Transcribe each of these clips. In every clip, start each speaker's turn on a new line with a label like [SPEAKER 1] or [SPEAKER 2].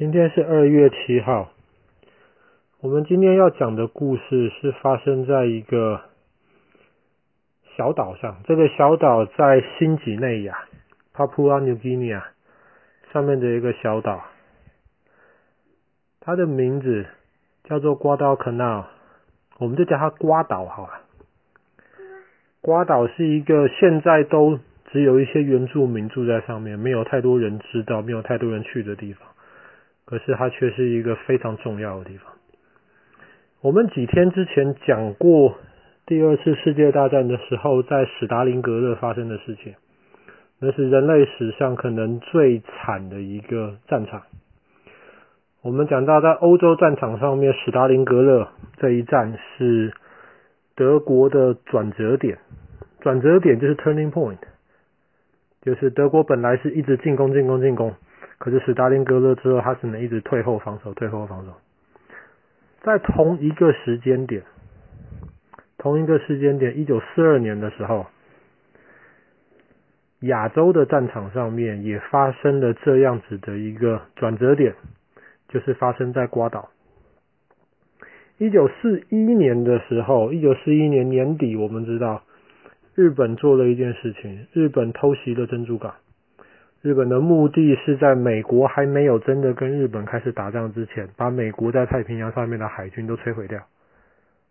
[SPEAKER 1] 今天是二月七号。我们今天要讲的故事是发生在一个小岛上。这个小岛在新几内亚 （Papua New Guinea） 上面的一个小岛。它的名字叫做瓜岛 Canal，我们就叫它瓜岛好了。瓜岛是一个现在都只有一些原住民住在上面，没有太多人知道，没有太多人去的地方。可是它却是一个非常重要的地方。我们几天之前讲过第二次世界大战的时候，在史达林格勒发生的事情，那是人类史上可能最惨的一个战场。我们讲到在欧洲战场上面，史达林格勒这一战是德国的转折点，转折点就是 turning point，就是德国本来是一直进攻、进攻、进攻。可是史达林格勒之后，他只能一直退后防守，退后防守。在同一个时间点，同一个时间点，一九四二年的时候，亚洲的战场上面也发生了这样子的一个转折点，就是发生在瓜岛。一九四一年的时候，一九四一年年底，我们知道日本做了一件事情，日本偷袭了珍珠港。日本的目的是在美国还没有真的跟日本开始打仗之前，把美国在太平洋上面的海军都摧毁掉。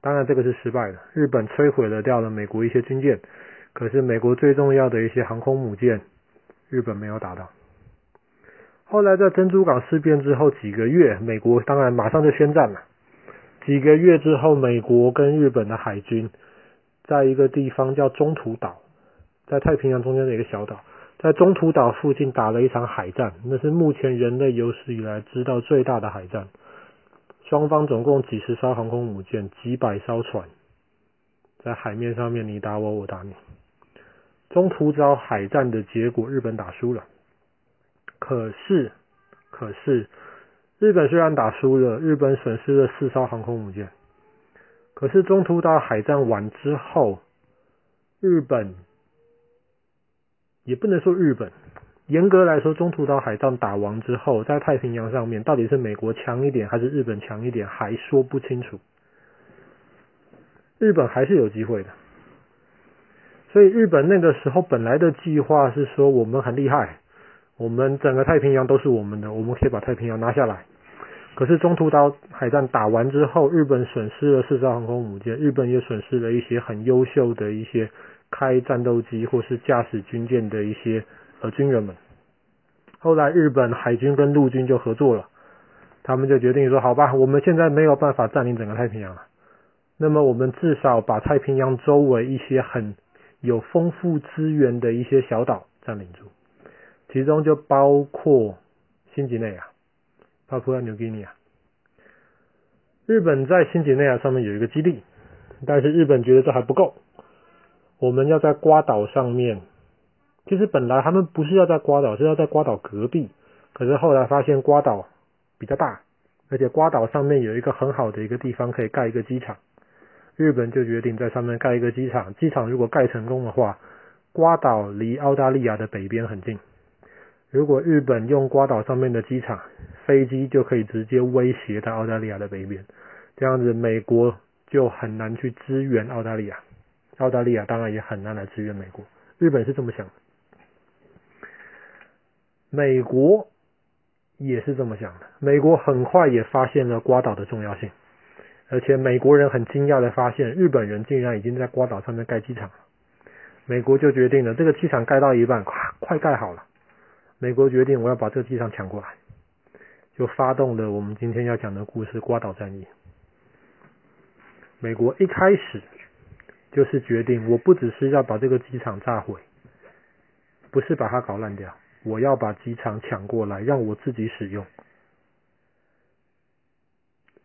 [SPEAKER 1] 当然，这个是失败的。日本摧毁了掉了美国一些军舰，可是美国最重要的一些航空母舰，日本没有打到。后来在珍珠港事变之后几个月，美国当然马上就宣战了。几个月之后，美国跟日本的海军在一个地方叫中途岛，在太平洋中间的一个小岛。在中途岛附近打了一场海战，那是目前人类有史以来知道最大的海战。双方总共几十艘航空母舰，几百艘船，在海面上面你打我，我打你。中途岛海战的结果，日本打输了。可是，可是，日本虽然打输了，日本损失了四艘航空母舰。可是中途岛海战完之后，日本。也不能说日本，严格来说，中途岛海战打完之后，在太平洋上面到底是美国强一点还是日本强一点，还说不清楚。日本还是有机会的，所以日本那个时候本来的计划是说，我们很厉害，我们整个太平洋都是我们的，我们可以把太平洋拿下来。可是中途岛海战打完之后，日本损失了四艘航空母舰，日本也损失了一些很优秀的一些。开战斗机或是驾驶军舰的一些呃军人们，后来日本海军跟陆军就合作了，他们就决定说，好吧，我们现在没有办法占领整个太平洋了，那么我们至少把太平洋周围一些很有丰富资源的一些小岛占领住，其中就包括新几内亚，Papua New Guinea。日本在新几内亚上面有一个基地，但是日本觉得这还不够。我们要在瓜岛上面，其实本来他们不是要在瓜岛，是要在瓜岛隔壁。可是后来发现瓜岛比较大，而且瓜岛上面有一个很好的一个地方可以盖一个机场，日本就决定在上面盖一个机场。机场如果盖成功的话，瓜岛离澳大利亚的北边很近。如果日本用瓜岛上面的机场，飞机就可以直接威胁到澳大利亚的北边，这样子美国就很难去支援澳大利亚。澳大利亚当然也很难来支援美国，日本是这么想的，美国也是这么想的。美国很快也发现了瓜岛的重要性，而且美国人很惊讶的发现，日本人竟然已经在瓜岛上面盖机场了。美国就决定了，这个机场盖到一半，快快盖好了。美国决定我要把这个机场抢过来，就发动了我们今天要讲的故事——瓜岛战役。美国一开始。就是决定，我不只是要把这个机场炸毁，不是把它搞烂掉，我要把机场抢过来，让我自己使用。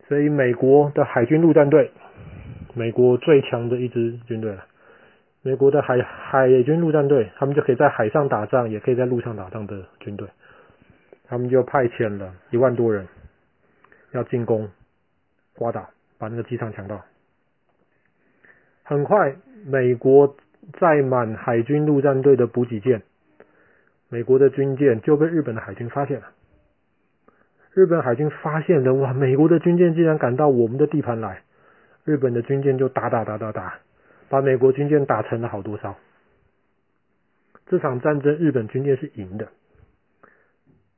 [SPEAKER 1] 所以，美国的海军陆战队，美国最强的一支军队了。美国的海海军陆战队，他们就可以在海上打仗，也可以在陆上打仗的军队，他们就派遣了一万多人，要进攻瓜岛，把那个机场抢到。很快，美国载满海军陆战队的补给舰，美国的军舰就被日本的海军发现了。日本海军发现了，哇，美国的军舰竟然赶到我们的地盘来，日本的军舰就打打打打打，把美国军舰打沉了好多艘。这场战争日本军舰是赢的，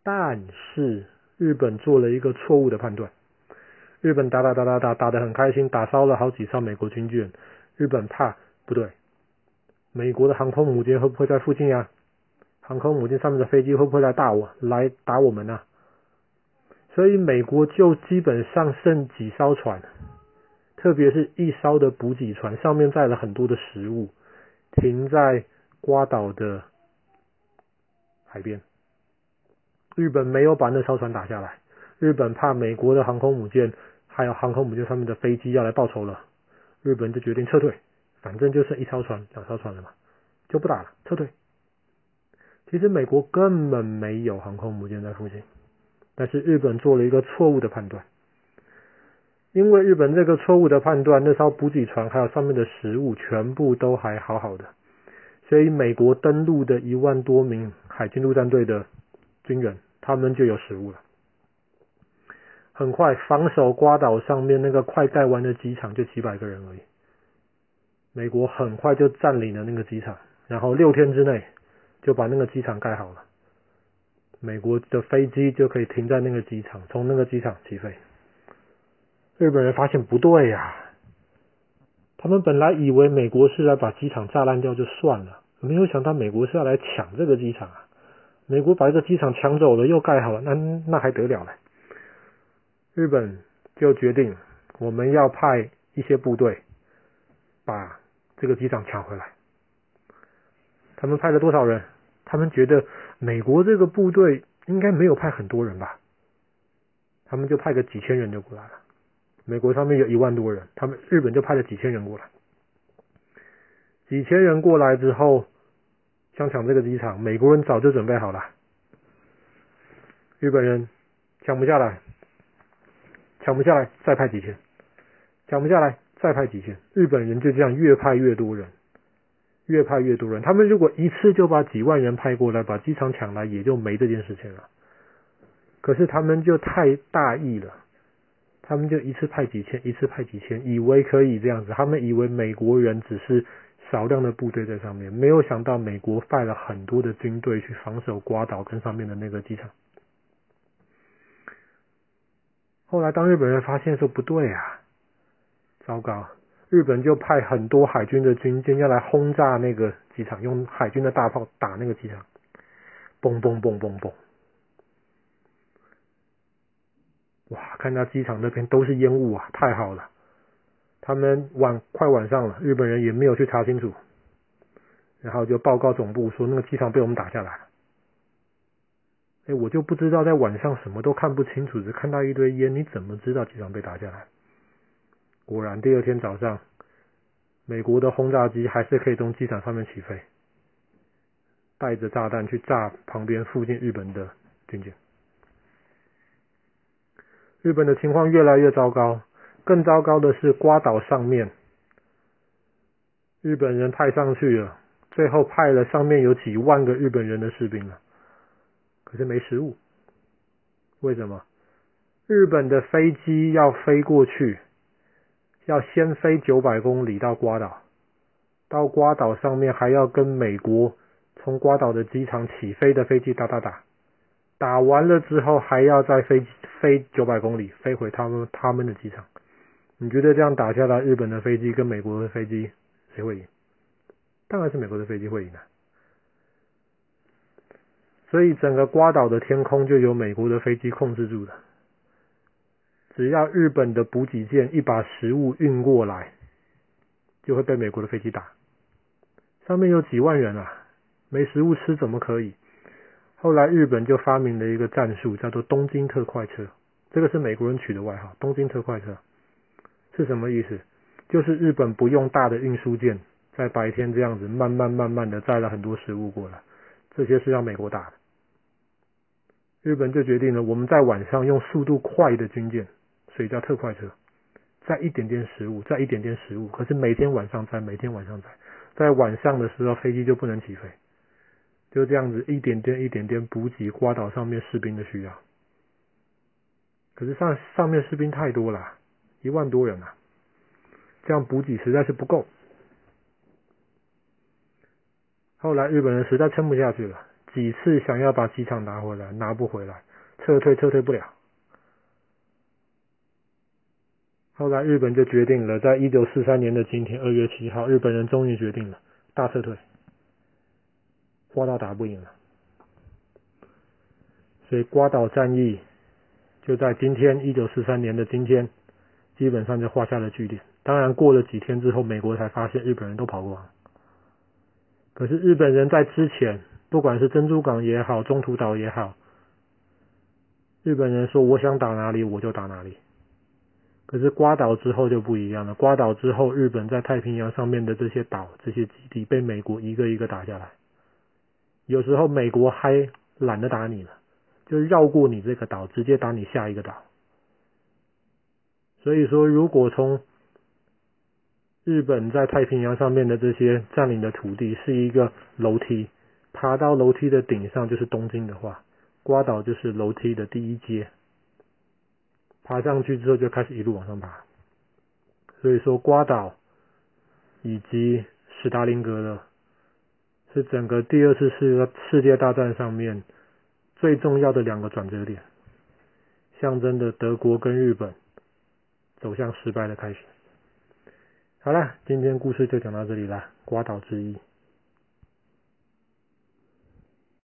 [SPEAKER 1] 但是日本做了一个错误的判断。日本打打打打打打得很开心，打烧了好几艘美国军舰。日本怕不对，美国的航空母舰会不会在附近呀？航空母舰上面的飞机会不会来打我，来打我们呢？所以美国就基本上剩几艘船，特别是一艘的补给船，上面载了很多的食物，停在瓜岛的海边。日本没有把那艘船打下来，日本怕美国的航空母舰。还有航空母舰上面的飞机要来报仇了，日本就决定撤退，反正就剩一艘船、两艘船了嘛，就不打了，撤退。其实美国根本没有航空母舰在附近，但是日本做了一个错误的判断，因为日本这个错误的判断，那艘补给船还有上面的食物全部都还好好的，所以美国登陆的一万多名海军陆战队的军人，他们就有食物了。很快，防守瓜岛上面那个快盖完的机场就几百个人而已。美国很快就占领了那个机场，然后六天之内就把那个机场盖好了。美国的飞机就可以停在那个机场，从那个机场起飞。日本人发现不对呀，他们本来以为美国是来把机场炸烂掉就算了，没有想到美国是要来抢这个机场啊！美国把这个机场抢走了，又盖好了，那那还得了嘞？日本就决定，我们要派一些部队把这个机场抢回来。他们派了多少人？他们觉得美国这个部队应该没有派很多人吧？他们就派个几千人就过来了。美国上面有一万多人，他们日本就派了几千人过来。几千人过来之后，想抢这个机场，美国人早就准备好了，日本人抢不下来。抢不下来，再派几千；抢不下来，再派几千。日本人就这样越派越多人，越派越多人。他们如果一次就把几万人派过来，把机场抢来，也就没这件事情了。可是他们就太大意了，他们就一次派几千，一次派几千，以为可以这样子。他们以为美国人只是少量的部队在上面，没有想到美国派了很多的军队去防守瓜岛跟上面的那个机场。后来，当日本人发现说不对啊，糟糕！日本就派很多海军的军舰要来轰炸那个机场，用海军的大炮打那个机场，嘣嘣嘣嘣嘣！哇，看到机场那边都是烟雾啊，太好了！他们晚快晚上了，日本人也没有去查清楚，然后就报告总部说那个机场被我们打下来了。哎，我就不知道在晚上什么都看不清楚，只看到一堆烟，你怎么知道机场被打下来？果然，第二天早上，美国的轰炸机还是可以从机场上面起飞，带着炸弹去炸旁边附近日本的军舰。日本的情况越来越糟糕，更糟糕的是瓜岛上面，日本人派上去了，最后派了上面有几万个日本人的士兵了。可是没食物，为什么？日本的飞机要飞过去，要先飞九百公里到瓜岛，到瓜岛上面还要跟美国从瓜岛的机场起飞的飞机打打打，打完了之后还要再飞飞九百公里飞回他们他们的机场。你觉得这样打下来，日本的飞机跟美国的飞机谁会赢？当然是美国的飞机会赢啊。所以整个瓜岛的天空就由美国的飞机控制住了。只要日本的补给舰一把食物运过来，就会被美国的飞机打。上面有几万人啊，没食物吃怎么可以？后来日本就发明了一个战术，叫做“东京特快车”，这个是美国人取的外号。东京特快车是什么意思？就是日本不用大的运输舰，在白天这样子慢慢慢慢的载了很多食物过来，这些是让美国打的。日本就决定了，我们在晚上用速度快的军舰，所以叫特快车，载一点点食物，载一点点食物。可是每天晚上载，每天晚上载，在晚上的时候飞机就不能起飞，就这样子一点点一点点补给瓜岛上面士兵的需要。可是上上面士兵太多了，一万多人啊，这样补给实在是不够。后来日本人实在撑不下去了，几次想要把机场拿回来，拿不回来，撤退撤退不了。后来日本就决定了，在一九四三年的今天，二月七号，日本人终于决定了大撤退。瓜岛打不赢了，所以瓜岛战役就在今天一九四三年的今天，基本上就画下了句点。当然，过了几天之后，美国才发现日本人都跑光了。可是日本人在之前，不管是珍珠港也好，中途岛也好，日本人说我想打哪里我就打哪里。可是瓜岛之后就不一样了。瓜岛之后，日本在太平洋上面的这些岛、这些基地被美国一个一个打下来。有时候美国还懒得打你了，就绕过你这个岛，直接打你下一个岛。所以说，如果从日本在太平洋上面的这些占领的土地是一个楼梯，爬到楼梯的顶上就是东京的话，瓜岛就是楼梯的第一阶。爬上去之后就开始一路往上爬，所以说瓜岛以及史达林格勒是整个第二次世界世界大战上面最重要的两个转折点，象征着德国跟日本走向失败的开始。好了，今天故事就讲到这里了，瓜岛之一。